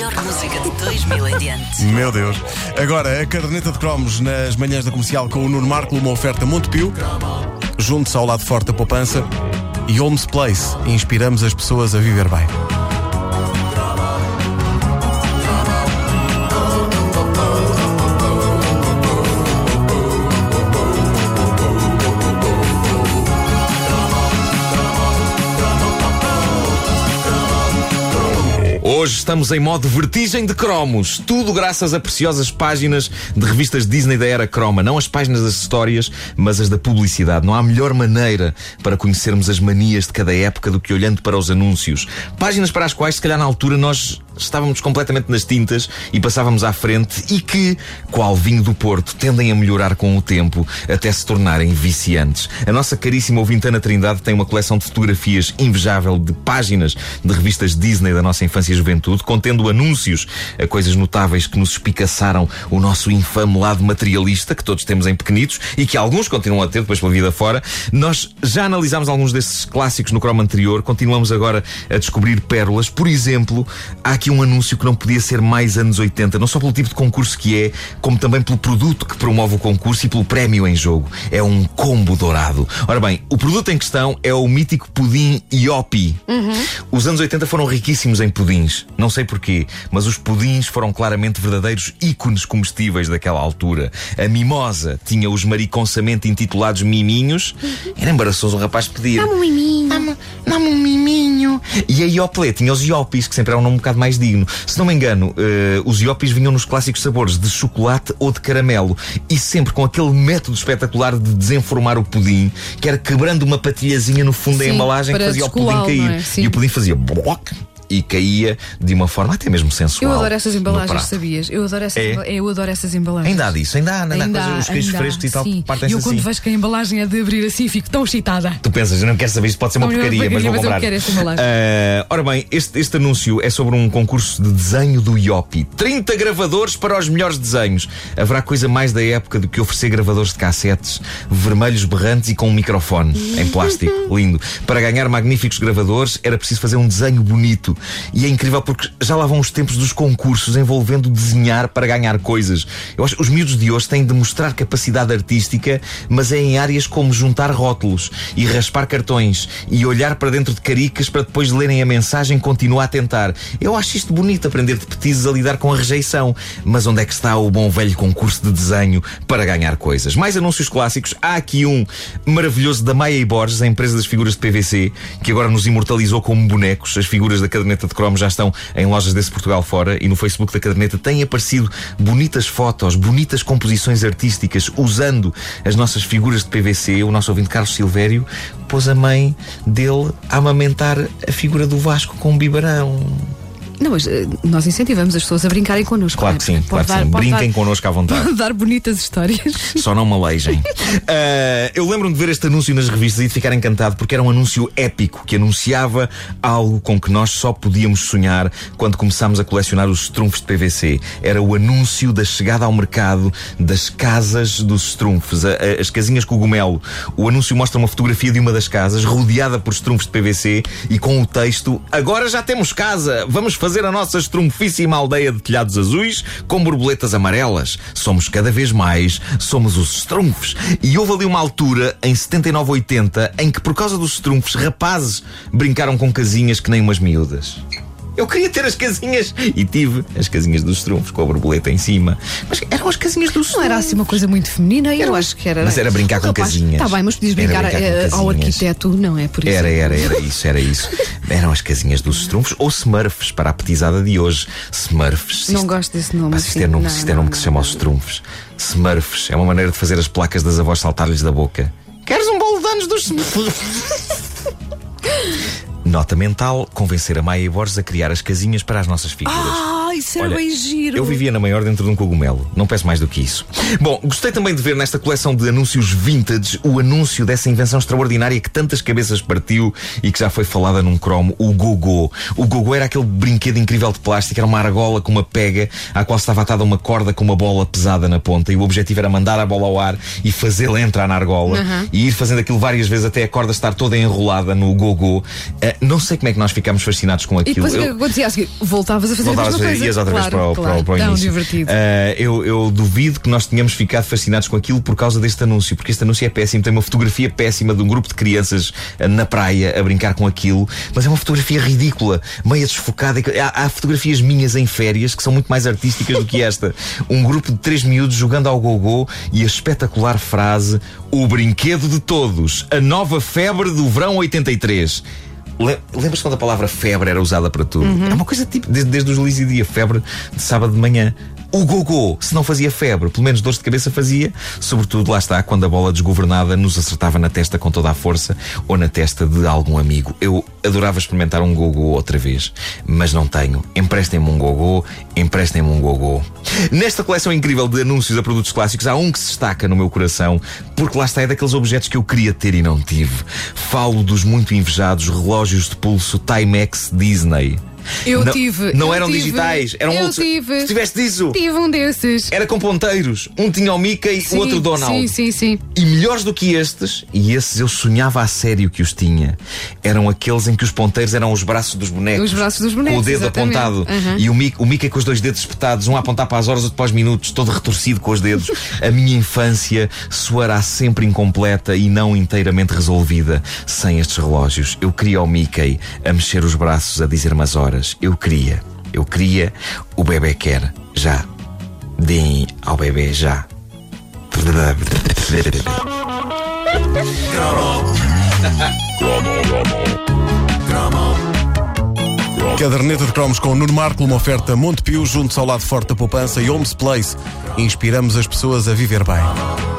melhor música de 2000 em diante. Meu Deus. Agora, a caderneta de cromos nas manhãs da comercial com o Nuno Marco, uma oferta Montepio. Juntos ao lado forte da poupança. E Holmes Place. Inspiramos as pessoas a viver bem. Hoje estamos em modo vertigem de cromos. Tudo graças a preciosas páginas de revistas Disney da era croma. Não as páginas das histórias, mas as da publicidade. Não há melhor maneira para conhecermos as manias de cada época do que olhando para os anúncios. Páginas para as quais, se calhar, na altura nós estávamos completamente nas tintas e passávamos à frente e que, qual vinho do Porto, tendem a melhorar com o tempo até se tornarem viciantes. A nossa caríssima ouvinte Ana Trindade tem uma coleção de fotografias invejável de páginas de revistas Disney da nossa infância e juventude, contendo anúncios a coisas notáveis que nos espicaçaram o nosso infame lado materialista, que todos temos em pequenitos e que alguns continuam a ter depois pela vida fora. Nós já analisámos alguns desses clássicos no cromo anterior, continuamos agora a descobrir pérolas. Por exemplo, há aqui um anúncio que não podia ser mais anos 80, não só pelo tipo de concurso que é, como também pelo produto que promove o concurso e pelo prémio em jogo. É um combo dourado. Ora bem, o produto em questão é o mítico pudim Iopi. Os anos 80 foram riquíssimos em pudins. Não sei porquê, mas os pudins foram claramente verdadeiros ícones comestíveis daquela altura. A mimosa tinha os mariconsamente intitulados miminhos. Era embaraçoso o rapaz pedir. Dá-me um miminho. Dá-me um miminho. E a Ioplé tinha os Iopis, que sempre era um nome um bocado mais digno. Se não me engano, eh, os Iopis vinham nos clássicos sabores de chocolate ou de caramelo. E sempre com aquele método espetacular de desenformar o pudim, que era quebrando uma patilhazinha no fundo da Sim, embalagem que fazia o pudim cair. é? E o pudim fazia bloc e caía de uma forma até mesmo sensual. Eu adoro essas embalagens, sabias? Eu adoro essas, É? eu adoro essas embalagens. Ainda há disso, ainda há, ainda há Ainda coisas, os queijos há, frescos e tal, partem-se E eu assim. quando vejo que a embalagem é de abrir assim, fico tão excitada. Tu pensas, eu não quero saber, isto pode ser uma Não, não porcaria, mas vou mas eu comprar. quero esta embalagem. Ah, ora bem, este, este anúncio é sobre um concurso de desenho do Iopi. 30 gravadores para os melhores desenhos. Haverá coisa mais da época do que oferecer gravadores de cassetes vermelhos berrantes e com um microfone em plástico. Lindo. Para ganhar magníficos gravadores era preciso fazer um desenho bonito. E é incrível porque já lá vão os tempos dos concursos envolvendo desenhar para ganhar coisas. Eu acho que os miúdos de hoje têm de mostrar capacidade artística, mas é em áreas como juntar rótulos e raspar cartões e olhar para dentro de caricas para depois de lerem a mensagem continuar a tentar. Eu acho isto bonito, aprender de petizes a lidar com a rejeição. Mas onde é que está o bom velho concurso de desenho para ganhar coisas? Mais anúncios clássicos. Há aqui um maravilhoso da Maia e Borges, a empresa das figuras de PVC, que agora nos imortalizou como bonecos. As figuras da caderneta de cromo já estão em lojas desse Portugal fora e no Facebook da caderneta têm aparecido bonitas fotos, bonitas composições artísticas usando as nossas figuras de PVC. O nosso ouvinte Carlos Silvério pôs a mãe dele a amamentar a figura do Vasco com um biberão. Não, mas eh, nós incentivamos as pessoas a brincarem connosco. Claro é? que sim, claro que sim. Brinquem connosco à vontade. dar bonitas histórias. Só não me aleijem. Ah, eu lembro-me de ver este anúncio nas revistas e de ficar encantado porque era um anúncio épico que anunciava algo com que nós só podíamos sonhar quando começámos a colecionar os trunfos de PVC. Era o anúncio da chegada ao mercado das casas dos trunfos, a- a- as casinhas cogumelo. O anúncio mostra uma fotografia de uma das casas rodeada por trunfos de PVC e com o texto: Agora já temos casa, vamos fazer a nossa estrunfíssima aldeia de telhados azuis com borboletas amarelas. Somos cada vez mais, somos os estrunfos. E houve ali uma altura, em 79, 80, em que por causa dos estrunfos, rapazes brincaram com casinhas que nem umas miúdas. Eu queria ter as casinhas e tive as casinhas dos trunfos com a borboleta em cima. Mas eram as casinhas dos Não era assim uma coisa muito feminina, eu acho que era. Mas era brincar com Rapaz, casinhas. Está bem, mas podias Era brincar, brincar eh, ao arquiteto, não é? Por isso. Era, era, era isso, era isso. Eram as casinhas dos Strumfs ou Smurfs para a petizada de hoje. Smurfs. Não gosto desse nome. Mas isto é nome, Não, isto é nome não, que se chama não. aos Strumfs. Smurfs é uma maneira de fazer as placas das avós saltar-lhes da boca. Queres um bolo de anos dos Smurfs? Nota mental: convencer a Maia e Borges a criar as casinhas para as nossas figuras. Ah, isso era Olha, bem giro. Eu vivia na maior dentro de um cogumelo. Não peço mais do que isso. Bom, gostei também de ver nesta coleção de anúncios vintage o anúncio dessa invenção extraordinária que tantas cabeças partiu e que já foi falada num cromo, o Gogô. O Gogô era aquele brinquedo incrível de plástico, era uma argola com uma pega à qual estava atada uma corda com uma bola pesada na ponta e o objetivo era mandar a bola ao ar e fazê-la entrar na argola e ir fazendo aquilo várias vezes até a corda estar toda enrolada no Gogô. Eh, não sei como é que nós ficámos fascinados com E aquilo. depois o que Eu- acontecia a seguir? Voltavas a fazer Voltavas mesma a coisa. Elias outra Claro, vez para o, para o- claro. para o Tão início. divertido. Ah, eu, eu duvido que nós tenhamos ficado fascinados com aquilo por causa deste anúncio, porque este anúncio é péssimo. Tem uma fotografia péssima de um grupo de crianças ah, na praia a brincar com aquilo, mas é uma fotografia ridícula, meia desfocada. Há, há fotografias minhas em férias que são muito mais artísticas do que esta. Um grupo de três miúdos jogando ao gogô e a espetacular frase: O brinquedo de todos, a nova febre do verão 83. Le- Lembras quando a palavra febre era usada para tudo? É uma coisa tipo, desde, desde os e Dia, febre de sábado de manhã. O gogô, se não fazia febre, pelo menos dores de cabeça fazia, sobretudo lá está, quando a bola desgovernada nos acertava na testa com toda a força ou na testa de algum amigo. Eu adorava experimentar um gogô outra vez, mas não tenho. Emprestem-me um gogô, emprestem-me um gogô. Nesta coleção incrível de anúncios a produtos clássicos, há um que se destaca no meu coração, porque lá está é daqueles objetos que eu queria ter e não tive. Falo dos muito invejados relógios de pulso Timex Disney. Eu não, tive. Não eu eram tive, digitais, eram eu outros. Tive. Se tiveste disso, Tive um desses. era com ponteiros. Um tinha o Mickey, Sim, o outro Donald. Sim, sim, sim. E melhores do que estes, e esses eu sonhava a sério que os tinha, eram aqueles em que os ponteiros eram os braços dos bonecos. Os braços dos Com o bonecos, dedo exatamente. apontado. Uhum. E o Mickey, o Mickey com os dois dedos espetados, um a apontar para as horas, outro para os minutos, todo retorcido com os dedos. a minha infância soará sempre incompleta e não inteiramente resolvida sem estes relógios. Eu queria o Mickey a mexer os braços, a dizer-me as horas. Eu queria. Eu queria. O bebê quer. Já. Deem ao bebê já. Caderneta de cromos com Nuno Marco, uma oferta Montepio, junto ao lado forte da poupança e Homes Place. Inspiramos as pessoas a viver bem.